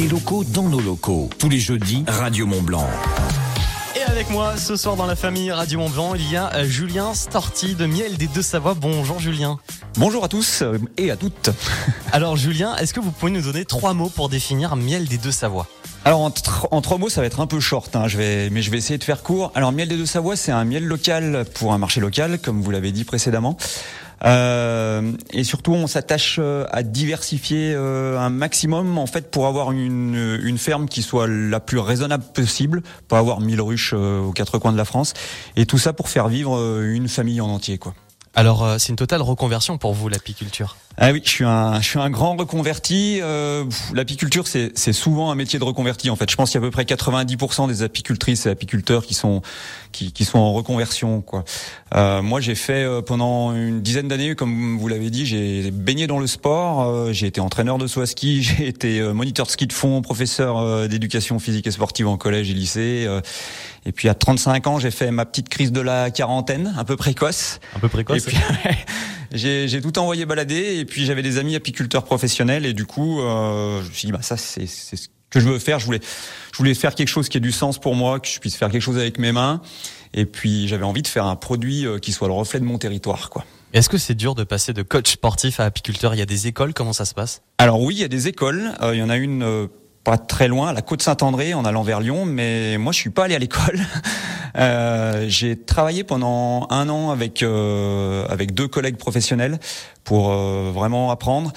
des locaux dans nos locaux. Tous les jeudis, Radio Mont Blanc. Et avec moi ce soir dans la famille Radio Mont Blanc, il y a euh, Julien Storti de Miel des Deux Savoies. Bonjour Julien. Bonjour à tous euh, et à toutes. Alors Julien, est-ce que vous pouvez nous donner trois mots pour définir Miel des Deux Savoies? Alors en, en, trois mots, ça va être un peu short, hein, je vais, mais je vais essayer de faire court. Alors miel des deux Savoies, c'est un miel local pour un marché local, comme vous l'avez dit précédemment. Euh, et surtout, on s'attache euh, à diversifier euh, un maximum en fait pour avoir une, ferme qui soit la plus raisonnable possible, pas avoir mille ruches aux quatre coins de la France, et tout ça pour faire vivre une famille en entier, quoi. Alors, c'est une totale reconversion pour vous l'apiculture. Ah oui, je suis un, je suis un grand reconverti. Euh, L'apiculture, c'est, c'est souvent un métier de reconverti. En fait, je pense qu'il y a à peu près 90% des apicultrices et apiculteurs qui sont qui, qui sont en reconversion. Quoi. Euh, moi, j'ai fait euh, pendant une dizaine d'années, comme vous l'avez dit, j'ai baigné dans le sport. Euh, j'ai été entraîneur de saut à ski, j'ai été euh, moniteur de ski de fond, professeur euh, d'éducation physique et sportive en collège et lycée. et puis à 35 ans, j'ai fait ma petite crise de la quarantaine, un peu précoce. Un peu précoce. Et puis, j'ai tout envoyé balader et puis j'avais des amis apiculteurs professionnels et du coup euh, je me suis dit bah ça c'est ce que je veux faire. Je voulais je voulais faire quelque chose qui ait du sens pour moi, que je puisse faire quelque chose avec mes mains et puis j'avais envie de faire un produit euh, qui soit le reflet de mon territoire quoi. Est-ce que c'est dur de passer de coach sportif à apiculteur? Il y a des écoles, comment ça se passe? Alors oui, il y a des écoles. Euh, il y en a une euh, pas très loin, à la côte Saint-André, en allant vers Lyon, mais moi je suis pas allé à l'école. Euh, j'ai travaillé pendant un an avec euh, avec deux collègues professionnels pour euh, vraiment apprendre.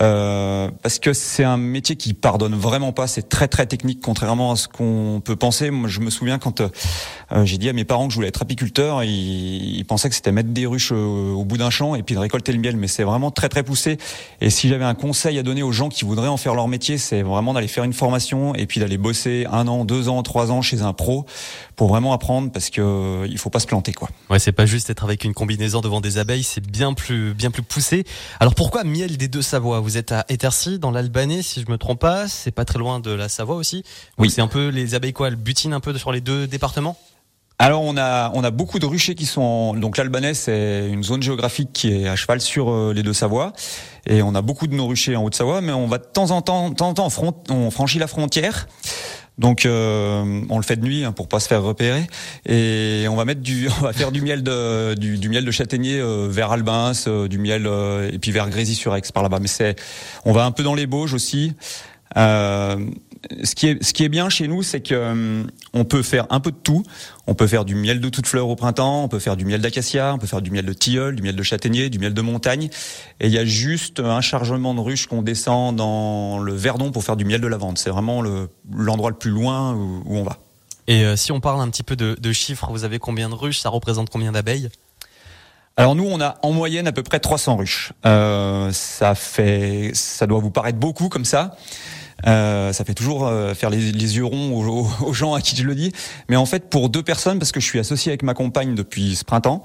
Euh, parce que c'est un métier qui pardonne vraiment pas. C'est très très technique, contrairement à ce qu'on peut penser. Moi, je me souviens quand euh, j'ai dit à mes parents que je voulais être apiculteur, ils, pensaient que c'était mettre des ruches au, au bout d'un champ et puis de récolter le miel. Mais c'est vraiment très très poussé. Et si j'avais un conseil à donner aux gens qui voudraient en faire leur métier, c'est vraiment d'aller faire une formation et puis d'aller bosser un an, deux ans, trois ans chez un pro pour vraiment apprendre, parce que euh, il faut pas se planter quoi. Ouais, c'est pas juste être avec une combinaison devant des abeilles, c'est bien plus bien plus poussé. Alors pourquoi miel des deux Savoies Vous êtes à Étercy, dans l'Albanais, si je me trompe pas. C'est pas très loin de la Savoie aussi. Oui. C'est un peu les abeilles quoi, elles butinent un peu sur les deux départements? Alors on a on a beaucoup de ruchers qui sont en, donc l'Albanais c'est une zone géographique qui est à cheval sur euh, les deux Savoies et on a beaucoup de nos ruchers en Haute-Savoie mais on va de temps en temps de temps en temps on, front, on franchit la frontière donc euh, on le fait de nuit hein, pour pas se faire repérer et on va mettre du on va faire du miel de du, miel de châtaignier euh, vers Albins, euh, du miel et puis vers Grésy-sur-Aix par là-bas. Mais c'est on va un peu dans les Bauges aussi. Ce qui est ce qui est bien chez nous, c'est que euh, on peut faire un peu de tout. On peut faire du miel de toutes fleurs au printemps, on peut faire du miel d'acacia, on peut faire du miel de tilleul, du miel de châtaignier, du miel de montagne. Et il y a juste un chargement de ruches qu'on descend dans le Verdon pour faire du miel de lavande. C'est vraiment le l'endroit le plus loin où, où on va. Et euh, si on parle un petit peu de, de chiffres, vous avez combien de ruches? Ça représente combien d'abeilles? Alors nous, on a en moyenne à peu près 300 ruches. Euh, ça fait, ça doit vous paraître beaucoup comme ça. Euh, ça fait toujours euh, faire les, yeux ronds aux, gens à qui je le dis. Mais en fait, pour deux personnes, parce que je suis associé avec ma compagne depuis ce printemps,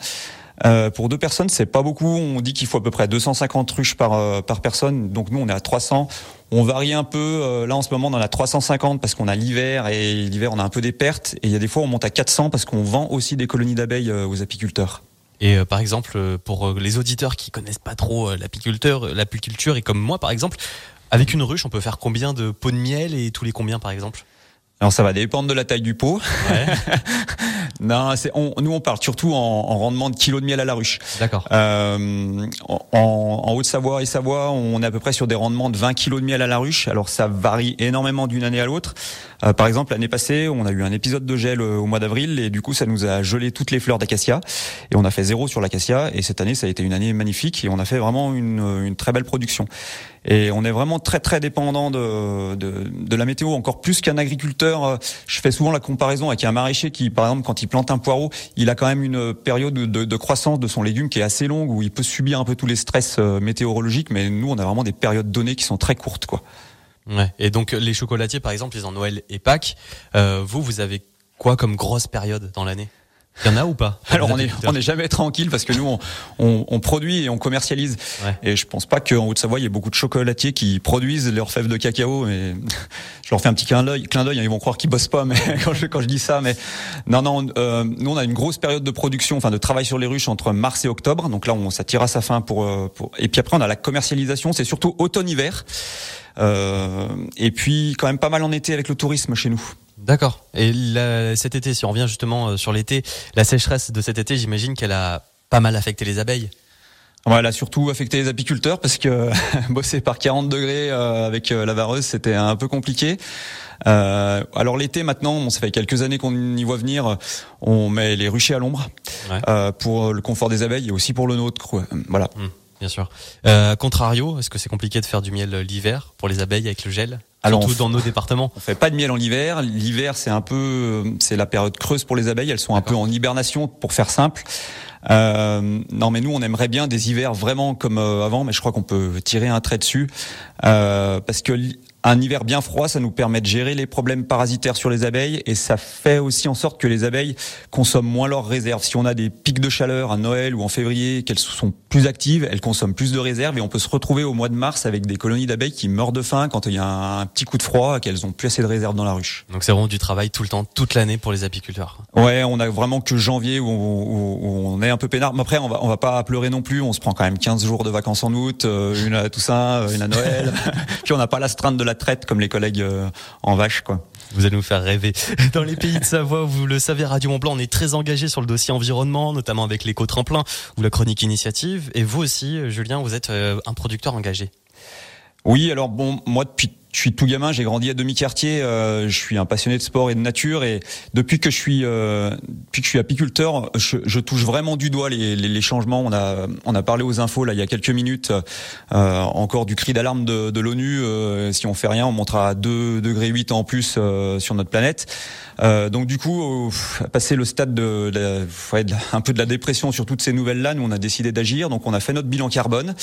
euh, pour deux personnes, c'est pas beaucoup. On dit qu'il faut à peu près 250 ruches par personne. Donc nous, on est à 300. On varie un peu. Là, en ce moment, on en a 350 parce qu'on a l'hiver et l'hiver, on a un peu des pertes. Et il y a des fois, on monte à 400 parce qu'on vend aussi des colonies d'abeilles aux apiculteurs. Et par exemple, pour les auditeurs qui connaissent pas trop l'apiculteur, l'apiculture et comme moi, par exemple, avec une ruche, on peut faire combien de pots de miel et tous les combien par exemple? Alors ça va dépendre de la taille du pot. Ouais. non, c'est on, nous on parle surtout en, en, rendement de kilos de miel à la ruche. D'accord. Euh, en, en Haute-Savoie et Savoie, on est à peu près sur des rendements de 20 kilos de miel à la ruche. Alors ça varie énormément d'une année à l'autre. Euh, par exemple, l'année passée, on a eu un épisode de gel au mois d'avril et du coup ça nous a gelé toutes les fleurs d'acacia et on a fait zéro sur l'acacia. Et cette année, ça a été une année magnifique et on a fait vraiment une, une très belle production. Et on est vraiment très très dépendant de, de, de la météo, encore plus qu'un agriculteur. Je fais souvent la comparaison avec un maraîcher qui, par exemple, quand il plante un poireau, il a quand même une période de, de croissance de son légume qui est assez longue, où il peut subir un peu tous les stress euh, météorologiques. Mais nous, on a vraiment des périodes données qui sont très courtes, quoi. Ouais. Et donc les chocolatiers, par exemple, ils ont Noël et Pâques. Euh, vous, vous avez quoi comme grosse période dans l'année? Il y en a ou pas Alors on est on est jamais tranquille parce que nous on, on, on produit et on commercialise. Ouais. Et je pense pas qu'en Haute-Savoie il y ait beaucoup de chocolatiers qui produisent leurs fèves de cacao. Mais je leur fais un petit clin d'œil. Clin d'œil, hein, ils vont croire qu'ils bossent pas. Mais quand je quand je dis ça, mais non non, euh, nous on a une grosse période de production, enfin de travail sur les ruches entre mars et octobre. Donc là on ça tire à sa fin pour, euh, pour... et puis après on a la commercialisation. C'est surtout automne-hiver. Euh, et puis quand même pas mal en été avec le tourisme chez nous. D'accord. Et cet été, si on revient justement euh, sur l'été, la sécheresse de cet été, j'imagine qu'elle a pas mal affecté les abeilles. Elle a surtout affecté les apiculteurs parce que bosser par 40 degrés euh, avec euh, la vareuse, c'était un peu compliqué. Euh, alors l'été maintenant, bon, ça fait quelques années qu'on y voit venir, on met les ruchers à l'ombre ouais. euh, pour le confort des abeilles et aussi pour le nôtre. Voilà. Mmh, bien sûr. Euh, contrario, est-ce que c'est compliqué de faire du miel l'hiver pour les abeilles avec le gel alors Surtout dans nos départements? On fait pas de miel en hiver. L'hiver, c'est un peu, c'est la période creuse pour les abeilles. Elles sont un peu en hibernation, pour faire simple. Euh, non, mais nous, on aimerait bien des hivers vraiment comme euh, avant, mais je crois qu'on peut tirer un trait dessus euh, parce que un hiver bien froid, ça nous permet de gérer les problèmes parasitaires sur les abeilles et ça fait aussi en sorte que les abeilles consomment moins leurs réserves. Si on a des pics de chaleur à Noël ou en février, qu'elles sont plus actives, elles consomment plus de réserves et on peut se retrouver au mois de mars avec des colonies d'abeilles qui meurent de faim quand il y a un petit coup de froid, qu'elles ont plus assez de réserves dans la ruche. Donc c'est vraiment du travail tout le temps, toute l'année pour les apiculteurs. Ouais, on a vraiment que janvier où on, où on est un peu peinard. Mais après, on va, on va pas pleurer non plus. On se prend quand même 15 jours de vacances en août, euh, une à Toussaint, une à Noël. Puis on n'a pas l'astreinte de la traite comme les collègues euh, en vache, quoi. Vous allez nous faire rêver. Dans les pays de Savoie, vous le savez, Radio Mont Blanc, on est très engagé sur le dossier environnement, notamment avec l'éco-tremplin ou la chronique initiative. Et vous aussi, Julien, vous êtes euh, un producteur engagé. Oui, alors bon, moi depuis je suis tout gamin, j'ai grandi à demi-quartier, euh, je suis un passionné de sport et de nature et depuis que je suis euh, depuis que je suis apiculteur, je, je touche vraiment du doigt les, les, les, changements. On a on a parlé aux infos là il y a quelques minutes euh, encore du cri d'alarme de, de l'ONU. Euh, si on fait rien, on montera à 2 degrés 8 en plus euh, sur notre planète. Euh, donc du coup, passer le stade de, de, un peu de la dépression sur toutes ces nouvelles là, nous on a décidé d'agir. Donc on a fait notre bilan carbone.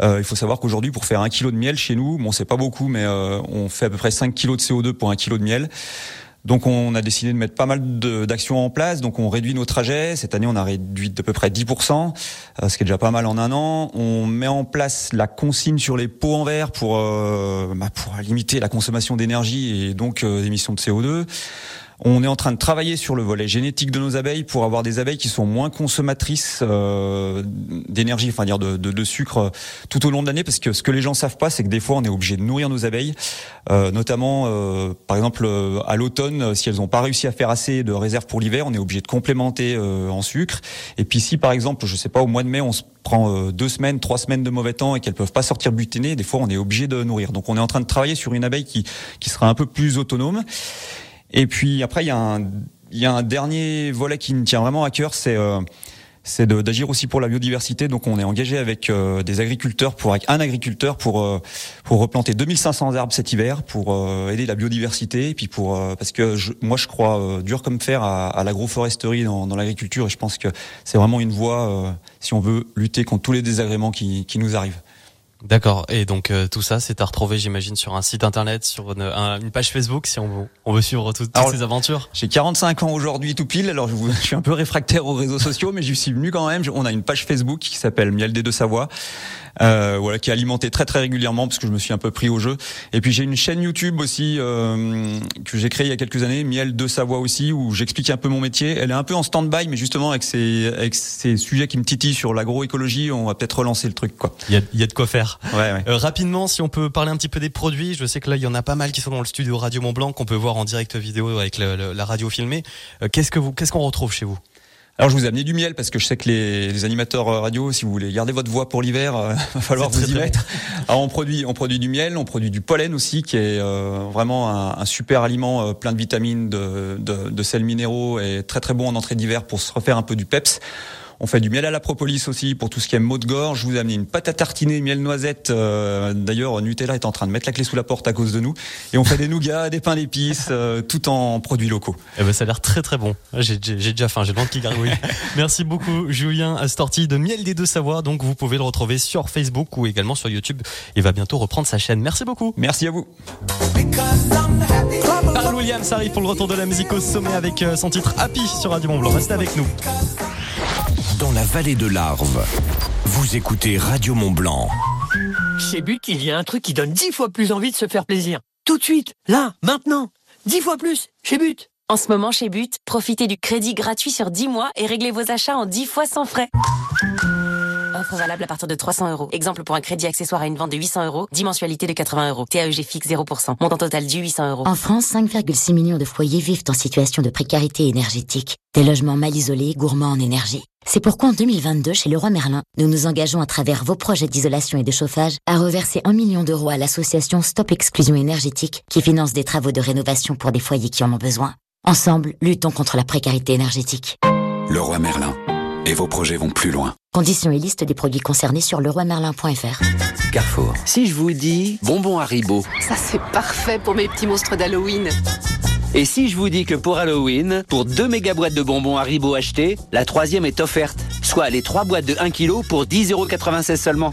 Euh, il faut savoir qu'aujourd'hui, pour faire un kilo de miel chez nous, bon, c'est pas beaucoup, mais euh, on fait à peu près 5 kilos de CO2 pour un kilo de miel. Donc on a décidé de mettre pas mal d'actions en place. Donc on réduit nos trajets. Cette année, on a réduit d'à peu près 10%, euh, ce qui est déjà pas mal en un an. On met en place la consigne sur les pots en verre pour, euh, bah, pour limiter la consommation d'énergie et donc euh, l'émission de CO2. On est en train de travailler sur le volet génétique de nos abeilles pour avoir des abeilles qui sont moins consommatrices euh, d'énergie, enfin dire de, de, de, sucre euh, tout au long de l'année, parce que ce que les gens savent pas, c'est que des fois on est obligé de nourrir nos abeilles, euh, notamment euh, par exemple euh, à l'automne, si elles n'ont pas réussi à faire assez de réserves pour l'hiver, on est obligé de complémenter euh, en sucre. Et puis si par exemple, je sais pas, au mois de mai, on se prend deux semaines, trois semaines de mauvais temps et qu'elles peuvent pas sortir butiner, des fois on est obligé de nourrir. Donc on est en train de travailler sur une abeille qui qui sera un peu plus autonome. Et puis après, il y, a un, dernier volet qui me tient vraiment à cœur, c'est euh, c'est d'agir aussi pour la biodiversité. Donc on est engagé avec euh, des agriculteurs, pour avec un agriculteur pour euh, pour replanter 2500 arbres cet hiver pour euh, aider la biodiversité et puis pour parce que moi je crois dur comme fer à, l'agroforesterie dans, l'agriculture et je pense que c'est vraiment une voie si on veut lutter contre tous les désagréments qui nous arrivent. D'accord. Et donc euh, tout ça, c'est à retrouver, j'imagine, sur un site internet, sur une, un, une page Facebook, si on veut, on veut suivre tout, toutes alors, ces aventures. J'ai 45 ans aujourd'hui, tout pile. Alors je, vous, je, suis un peu réfractaire aux réseaux sociaux, mais j'y suis venu quand même. On a une page Facebook qui s'appelle Miel des Deux Savoie euh, voilà, qui est alimenté très très régulièrement parce que je me suis un peu pris au jeu. Et puis j'ai une chaîne YouTube aussi euh, que j'ai créée il y a quelques années, Miel de Savoie aussi, où j'explique un peu mon métier. Elle est un peu en stand-by, mais justement avec ces avec ces sujets qui me titillent sur l'agroécologie, on va peut-être relancer le truc quoi. Il y a, y a de quoi faire. Ouais, ouais. Euh, rapidement, si on peut parler un petit peu des produits, je sais que là il y en a pas mal qui sont dans le studio Radio Mont Blanc qu'on peut voir en direct vidéo avec le, le, la radio filmée. Euh, qu'est-ce que vous qu'est-ce qu'on retrouve chez vous? Alors je vous ai amené du miel parce que je sais que les, les animateurs radio, si vous voulez garder votre voix pour l'hiver, euh, va falloir vous y mettre. Alors on produit, on produit du miel, on produit du pollen aussi, qui est euh, vraiment un, un, super aliment euh, plein de vitamines, de, de, de, sels minéraux et très très bon en entrée d'hiver pour se refaire un peu du peps. On fait du miel à la propolis aussi pour tout ce qui est maux de gorge. Je vous ai amené une pâte à tartiner miel noisette. D'ailleurs, Nutella est en train de mettre la clé sous la porte à cause de nous. Et on fait des nougats, des pains d'épices, tout en produits locaux. Eh ben, ça a l'air très très bon. J'ai déjà faim, j'ai le ventre qui gargouille. Merci beaucoup, Julien Astorti de Miel des Deux Savoies. Donc, vous pouvez le retrouver sur Facebook ou également sur YouTube. Il va bientôt reprendre sa chaîne. Merci beaucoup. Merci à vous. Pharrell Williams arrive pour le retour de la musique au sommet avec euh, son titre Happy sur Radio Mont Blanc. Restez avec nous. Dans la vallée de l'Arve, vous écoutez Radio Mont Blanc. Chez But, il y a un truc qui donne dix fois plus envie de se faire plaisir. Tout de suite, là, maintenant. Dix fois plus, chez But. En ce moment, chez But, profitez du crédit gratuit sur 10 mois et réglez vos achats en 10 fois sans frais. Offre valable à partir de 300 euros. Exemple pour un crédit accessoire à une vente de 800 euros, dimensualité de 80 euros. TAEG fixe 0%. Montant total du 800 euros. En France, 5,6 millions de foyers vivent en situation de précarité énergétique. Des logements mal isolés, gourmands en énergie. C'est pourquoi en 2022, chez Leroy Merlin, nous nous engageons à travers vos projets d'isolation et de chauffage à reverser un million d'euros à l'association Stop Exclusion énergétique qui finance des travaux de rénovation pour des foyers qui en ont besoin. Ensemble, luttons contre la précarité énergétique. Leroy Merlin. Et vos projets vont plus loin. Conditions et liste des produits concernés sur leroymerlin.fr. Carrefour. Si je vous dis bonbon Haribo. Ça c'est parfait pour mes petits monstres d'Halloween. Et si je vous dis que pour Halloween, pour 2 méga boîtes de bonbons Haribo achetées, la troisième est offerte. Soit les 3 boîtes de 1 kg pour 10,96€ seulement.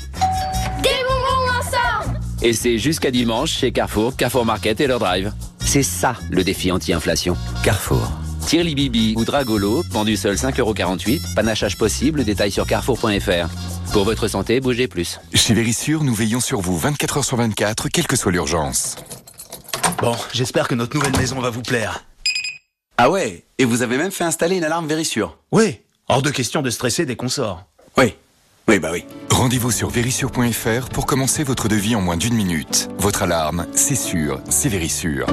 Des bonbons ensemble Et c'est jusqu'à dimanche chez Carrefour, Carrefour Market et leur drive. C'est ça le défi anti-inflation. Carrefour. Tirli Bibi ou Dragolo, vendu seul 5,48€, panachage possible, détail sur carrefour.fr. Pour votre santé, bougez plus. Chez Vérissure, nous veillons sur vous 24 h sur 24, quelle que soit l'urgence. Bon, j'espère que notre nouvelle maison va vous plaire. Ah ouais Et vous avez même fait installer une alarme Vérissure Oui, hors de question de stresser dès qu'on sort. Oui, oui, bah oui. Rendez-vous sur vérissure.fr pour commencer votre devis en moins d'une minute. Votre alarme, c'est sûr, c'est Vérissure.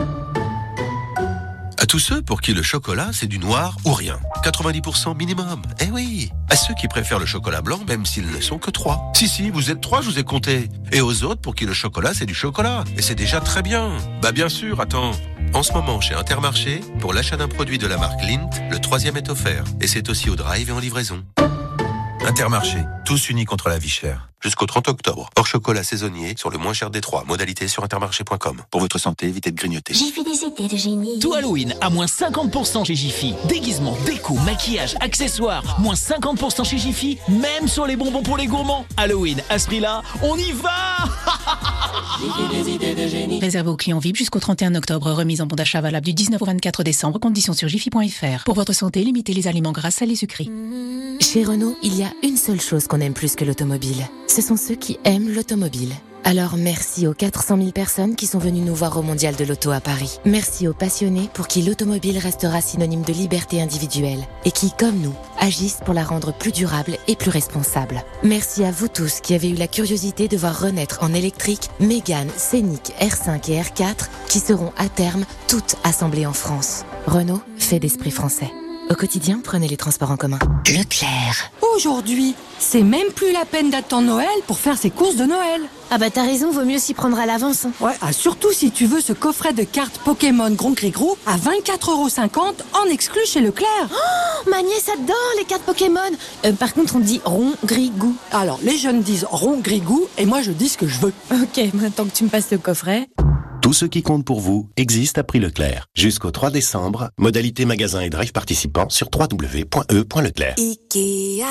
Tous ceux pour qui le chocolat, c'est du noir ou rien. 90% minimum. Eh oui. À ceux qui préfèrent le chocolat blanc, même s'ils ne sont que trois. Si, si, vous êtes trois, je vous ai compté. Et aux autres pour qui le chocolat, c'est du chocolat. Et c'est déjà très bien. Bah bien sûr, attends. En ce moment, chez Intermarché, pour l'achat d'un produit de la marque Lint, le troisième est offert. Et c'est aussi au drive et en livraison. Intermarché, tous unis contre la vie chère. Jusqu'au 30 octobre. Hors chocolat saisonnier sur le moins cher des trois. Modalité sur intermarché.com. Pour votre santé, évitez de grignoter. J'ai fait des idées de génie. Tout Halloween à moins 50% chez Jiffy. Déguisement, déco, maquillage, accessoires. Moins 50% chez Jiffy, même sur les bonbons pour les gourmands. Halloween, à ce prix-là, on y va Réservé aux clients VIP jusqu'au 31 octobre. Remise en bon d'achat valable du 19 au 24 décembre. Conditions sur jiffy.fr. Pour votre santé, limitez les aliments gras, salés, sucrés. Chez Renault, il y a une seule chose qu'on aime plus que l'automobile. Ce sont ceux qui aiment l'automobile. Alors merci aux 400 000 personnes qui sont venues nous voir au Mondial de l'Auto à Paris. Merci aux passionnés pour qui l'automobile restera synonyme de liberté individuelle et qui, comme nous, agissent pour la rendre plus durable et plus responsable. Merci à vous tous qui avez eu la curiosité de voir renaître en électrique Mégane, Scénic, R5 et R4 qui seront à terme toutes assemblées en France. Renault fait d'esprit français. Au quotidien, prenez les transports en commun. Leclerc. Aujourd'hui, c'est même plus la peine d'attendre Noël pour faire ses courses de Noël. Ah bah t'as raison, vaut mieux s'y prendre à l'avance. hein. Ouais, ah, surtout si tu veux ce coffret de cartes Pokémon Grand Gris Gros à 24,50€ en exclu chez Leclerc. Oh, ma nièce adore les cartes Pokémon. Euh, par contre, on dit rond, gris, goût. Alors, les jeunes disent rond, gris, goût et moi je dis ce que je veux. Ok, maintenant que tu me passes le coffret. Tout ce qui compte pour vous existe à prix Leclerc. Jusqu'au 3 décembre, modalité magasin et drive participants sur www.e.leclerc. Ikea.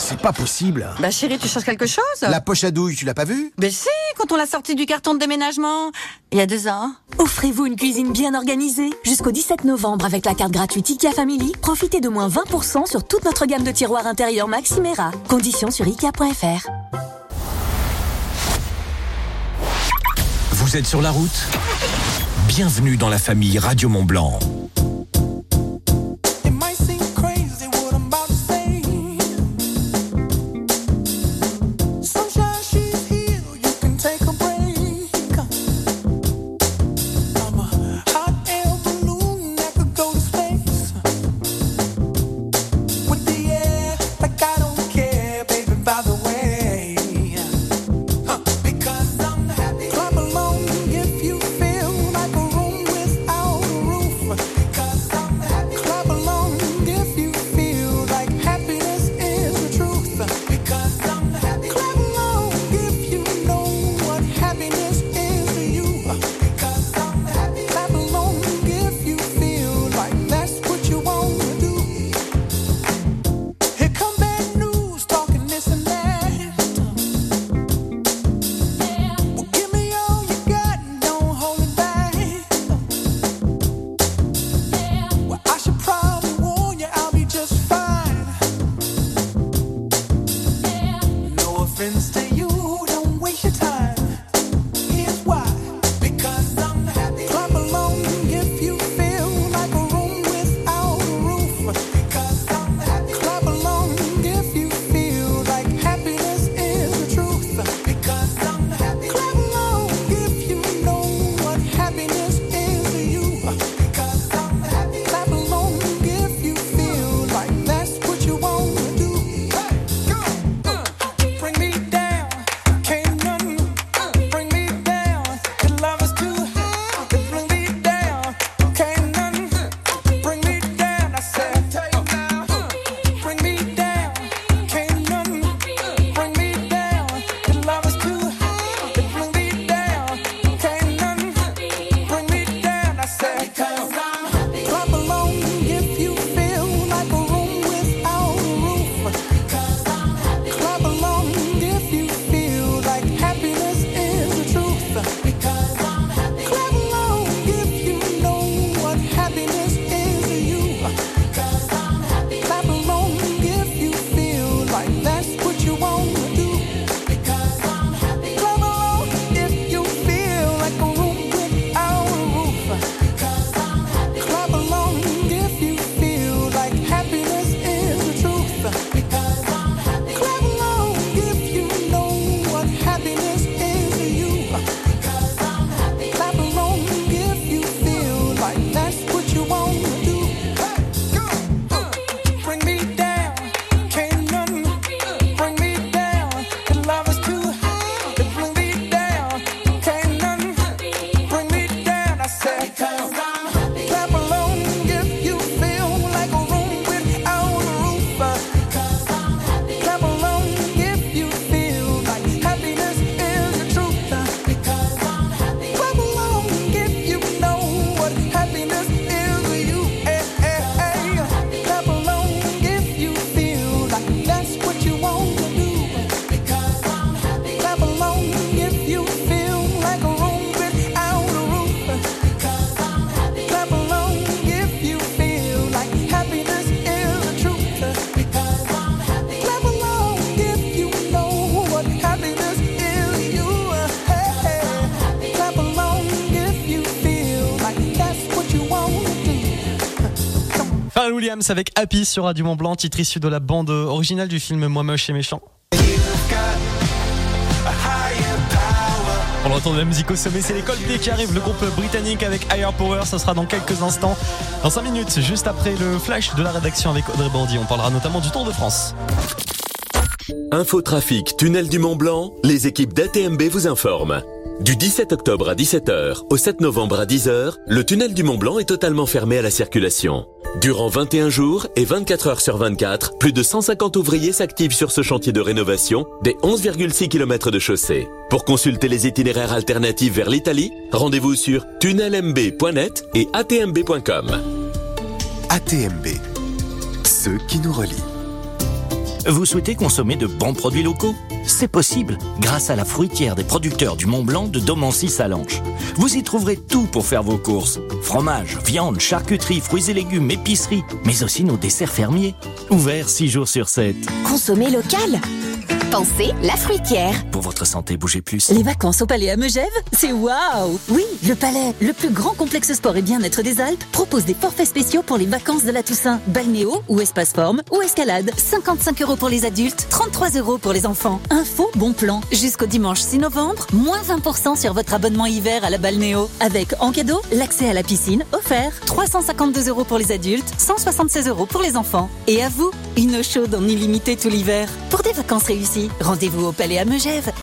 C'est pas possible. Bah chérie, tu cherches quelque chose? La poche à douille, tu l'as pas vue? Mais si, quand on l'a sortie du carton de déménagement. Il y a deux ans. Offrez-vous une cuisine bien organisée. Jusqu'au 17 novembre, avec la carte gratuite IKEA Family, profitez de moins 20% sur toute notre gamme de tiroirs intérieurs Maximera. Conditions sur IKEA.fr. Vous êtes sur la route? Bienvenue dans la famille Radio Mont Blanc. Williams avec Happy sur Radio Mont Blanc, titre issu de la bande originale du film Moi moche et méchant. On entend de la musique au sommet, c'est les Coldplay qui arrive, le groupe britannique avec Higher Power, ça sera dans quelques instants, dans 5 minutes, juste après le flash de la rédaction avec Audrey Bordy. On parlera notamment du Tour de France. Infotrafic, tunnel du Mont Blanc, les équipes d'ATMB vous informent. Du 17 octobre à 17h au 7 novembre à 10h, le tunnel du Mont Blanc est totalement fermé à la circulation. Durant 21 jours et 24 heures sur 24, plus de 150 ouvriers s'activent sur ce chantier de rénovation des 11,6 km de chaussée. Pour consulter les itinéraires alternatifs vers l'Italie, rendez-vous sur tunnelmb.net et atmb.com. ATMB. Ceux qui nous relient. Vous souhaitez consommer de bons produits locaux? C'est possible grâce à la fruitière des producteurs du Mont Blanc de Domancy-Salanches. Vous y trouverez tout pour faire vos courses. Fromage, viande, charcuterie, fruits et légumes, épicerie, mais aussi nos desserts fermiers. Ouverts 6 jours sur 7. Consommer local Pensez la fruitière. Pour votre santé, bougez plus. Les vacances au Palais à Megève, c'est waouh Oui, le Palais, le plus grand complexe sport et bien-être des Alpes, propose des forfaits spéciaux pour les vacances de la Toussaint. Balnéo ou espace forme ou escalade. 55 euros pour les adultes, 33 euros pour les enfants. Info, bon plan. Jusqu'au dimanche 6 novembre, moins 20% sur votre abonnement hiver à la Balnéo. Avec en cadeau, l'accès à la piscine offert. 352 euros pour les adultes, 176 euros pour les enfants. Et à vous, une eau chaude en illimité tout l'hiver. Pour des vacances réussies, rendez-vous au Palais à Megève.